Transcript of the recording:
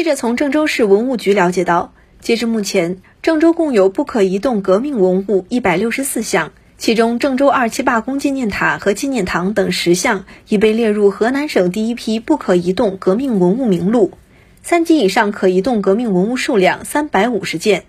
记者从郑州市文物局了解到，截至目前，郑州共有不可移动革命文物一百六十四项，其中郑州二七罢工纪念塔和纪念堂等十项已被列入河南省第一批不可移动革命文物名录，三级以上可移动革命文物数量三百五十件。